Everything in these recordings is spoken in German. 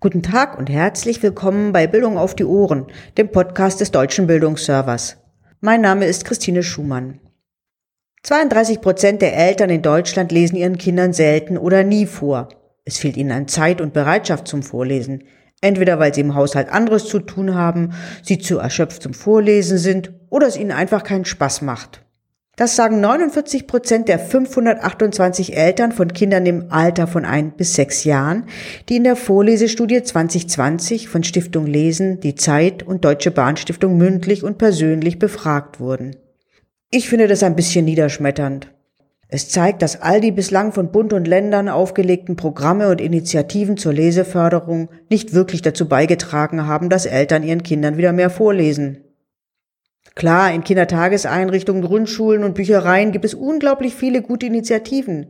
Guten Tag und herzlich willkommen bei Bildung auf die Ohren, dem Podcast des Deutschen Bildungsservers. Mein Name ist Christine Schumann. 32 Prozent der Eltern in Deutschland lesen ihren Kindern selten oder nie vor. Es fehlt ihnen an Zeit und Bereitschaft zum Vorlesen. Entweder weil sie im Haushalt anderes zu tun haben, sie zu erschöpft zum Vorlesen sind oder es ihnen einfach keinen Spaß macht. Das sagen 49 Prozent der 528 Eltern von Kindern im Alter von ein bis sechs Jahren, die in der Vorlesestudie 2020 von Stiftung Lesen, die Zeit und Deutsche Bahnstiftung mündlich und persönlich befragt wurden. Ich finde das ein bisschen niederschmetternd. Es zeigt, dass all die bislang von Bund und Ländern aufgelegten Programme und Initiativen zur Leseförderung nicht wirklich dazu beigetragen haben, dass Eltern ihren Kindern wieder mehr vorlesen. Klar, in Kindertageseinrichtungen, Grundschulen und Büchereien gibt es unglaublich viele gute Initiativen.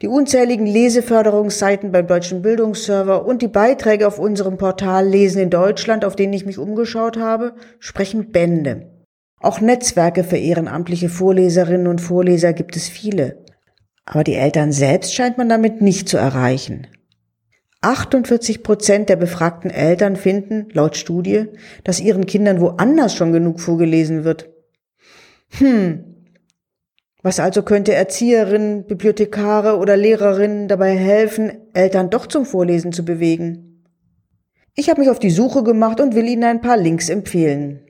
Die unzähligen Leseförderungsseiten beim Deutschen Bildungsserver und die Beiträge auf unserem Portal Lesen in Deutschland, auf denen ich mich umgeschaut habe, sprechen Bände. Auch Netzwerke für ehrenamtliche Vorleserinnen und Vorleser gibt es viele. Aber die Eltern selbst scheint man damit nicht zu erreichen. 48 Prozent der befragten Eltern finden, laut Studie, dass ihren Kindern woanders schon genug vorgelesen wird. Hm. Was also könnte Erzieherinnen, Bibliothekare oder Lehrerinnen dabei helfen, Eltern doch zum Vorlesen zu bewegen? Ich habe mich auf die Suche gemacht und will Ihnen ein paar Links empfehlen.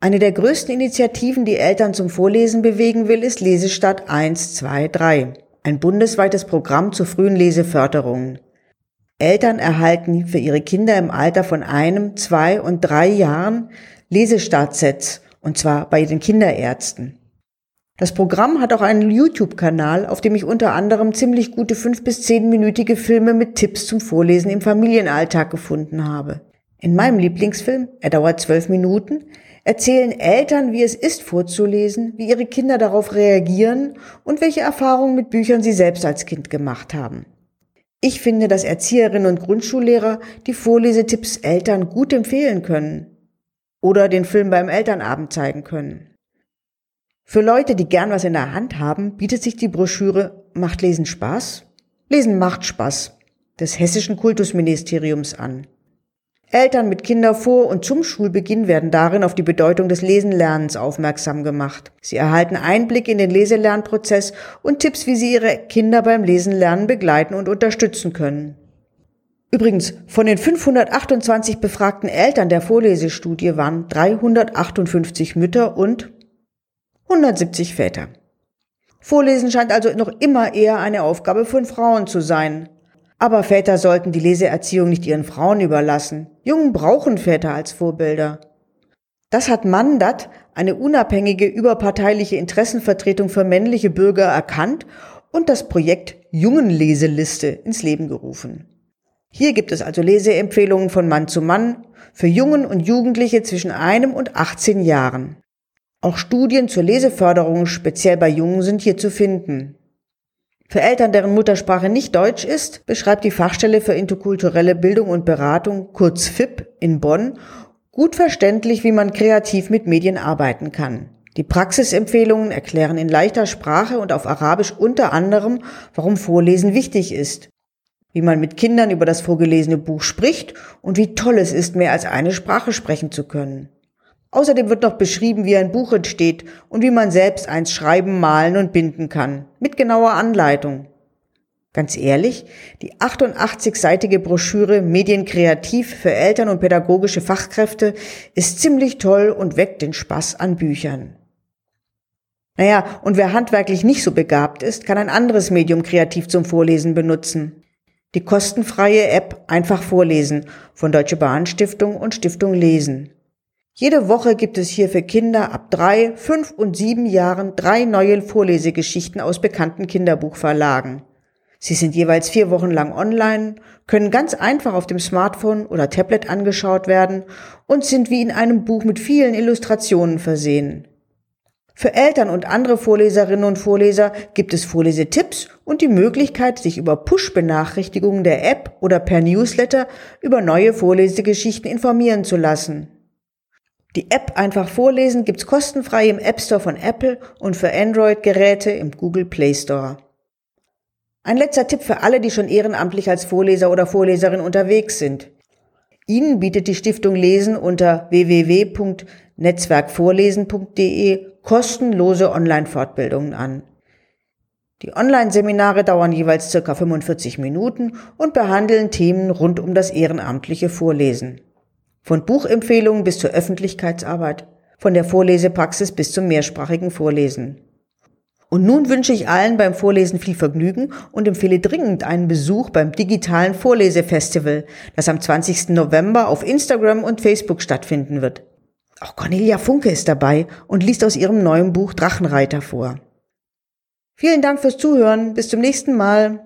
Eine der größten Initiativen, die Eltern zum Vorlesen bewegen will, ist Lesestadt 1, 2, 3, ein bundesweites Programm zur frühen Leseförderung. Eltern erhalten für ihre Kinder im Alter von einem, zwei und drei Jahren Lesestartsets, und zwar bei den Kinderärzten. Das Programm hat auch einen YouTube-Kanal, auf dem ich unter anderem ziemlich gute fünf bis zehnminütige Filme mit Tipps zum Vorlesen im Familienalltag gefunden habe. In meinem Lieblingsfilm, er dauert zwölf Minuten, erzählen Eltern, wie es ist vorzulesen, wie ihre Kinder darauf reagieren und welche Erfahrungen mit Büchern sie selbst als Kind gemacht haben. Ich finde, dass Erzieherinnen und Grundschullehrer die Vorlesetipps Eltern gut empfehlen können oder den Film beim Elternabend zeigen können. Für Leute, die gern was in der Hand haben, bietet sich die Broschüre Macht Lesen Spaß? Lesen macht Spaß des Hessischen Kultusministeriums an. Eltern mit Kindern vor und zum Schulbeginn werden darin auf die Bedeutung des Lesenlernens aufmerksam gemacht. Sie erhalten Einblick in den Leselernprozess und Tipps, wie sie ihre Kinder beim Lesenlernen begleiten und unterstützen können. Übrigens, von den 528 befragten Eltern der Vorlesestudie waren 358 Mütter und 170 Väter. Vorlesen scheint also noch immer eher eine Aufgabe von Frauen zu sein. Aber Väter sollten die Leseerziehung nicht ihren Frauen überlassen. Jungen brauchen Väter als Vorbilder. Das hat Mandat, eine unabhängige überparteiliche Interessenvertretung für männliche Bürger erkannt und das Projekt Jungenleseliste ins Leben gerufen. Hier gibt es also Leseempfehlungen von Mann zu Mann für Jungen und Jugendliche zwischen einem und 18 Jahren. Auch Studien zur Leseförderung speziell bei Jungen sind hier zu finden. Für Eltern, deren Muttersprache nicht Deutsch ist, beschreibt die Fachstelle für interkulturelle Bildung und Beratung, kurz FIP, in Bonn, gut verständlich, wie man kreativ mit Medien arbeiten kann. Die Praxisempfehlungen erklären in leichter Sprache und auf Arabisch unter anderem, warum Vorlesen wichtig ist, wie man mit Kindern über das vorgelesene Buch spricht und wie toll es ist, mehr als eine Sprache sprechen zu können. Außerdem wird noch beschrieben, wie ein Buch entsteht und wie man selbst eins schreiben, malen und binden kann, mit genauer Anleitung. Ganz ehrlich, die 88-seitige Broschüre Medienkreativ für Eltern und pädagogische Fachkräfte ist ziemlich toll und weckt den Spaß an Büchern. Naja, und wer handwerklich nicht so begabt ist, kann ein anderes Medium kreativ zum Vorlesen benutzen. Die kostenfreie App Einfach vorlesen von Deutsche Bahn Stiftung und Stiftung Lesen. Jede Woche gibt es hier für Kinder ab drei, fünf und sieben Jahren drei neue Vorlesegeschichten aus bekannten Kinderbuchverlagen. Sie sind jeweils vier Wochen lang online, können ganz einfach auf dem Smartphone oder Tablet angeschaut werden und sind wie in einem Buch mit vielen Illustrationen versehen. Für Eltern und andere Vorleserinnen und Vorleser gibt es Vorlesetipps und die Möglichkeit, sich über Push-Benachrichtigungen der App oder per Newsletter über neue Vorlesegeschichten informieren zu lassen. Die App einfach vorlesen gibt's kostenfrei im App Store von Apple und für Android-Geräte im Google Play Store. Ein letzter Tipp für alle, die schon ehrenamtlich als Vorleser oder Vorleserin unterwegs sind. Ihnen bietet die Stiftung Lesen unter www.netzwerkvorlesen.de kostenlose Online-Fortbildungen an. Die Online-Seminare dauern jeweils circa 45 Minuten und behandeln Themen rund um das ehrenamtliche Vorlesen. Von Buchempfehlungen bis zur Öffentlichkeitsarbeit, von der Vorlesepraxis bis zum mehrsprachigen Vorlesen. Und nun wünsche ich allen beim Vorlesen viel Vergnügen und empfehle dringend einen Besuch beim digitalen Vorlesefestival, das am 20. November auf Instagram und Facebook stattfinden wird. Auch Cornelia Funke ist dabei und liest aus ihrem neuen Buch Drachenreiter vor. Vielen Dank fürs Zuhören. Bis zum nächsten Mal.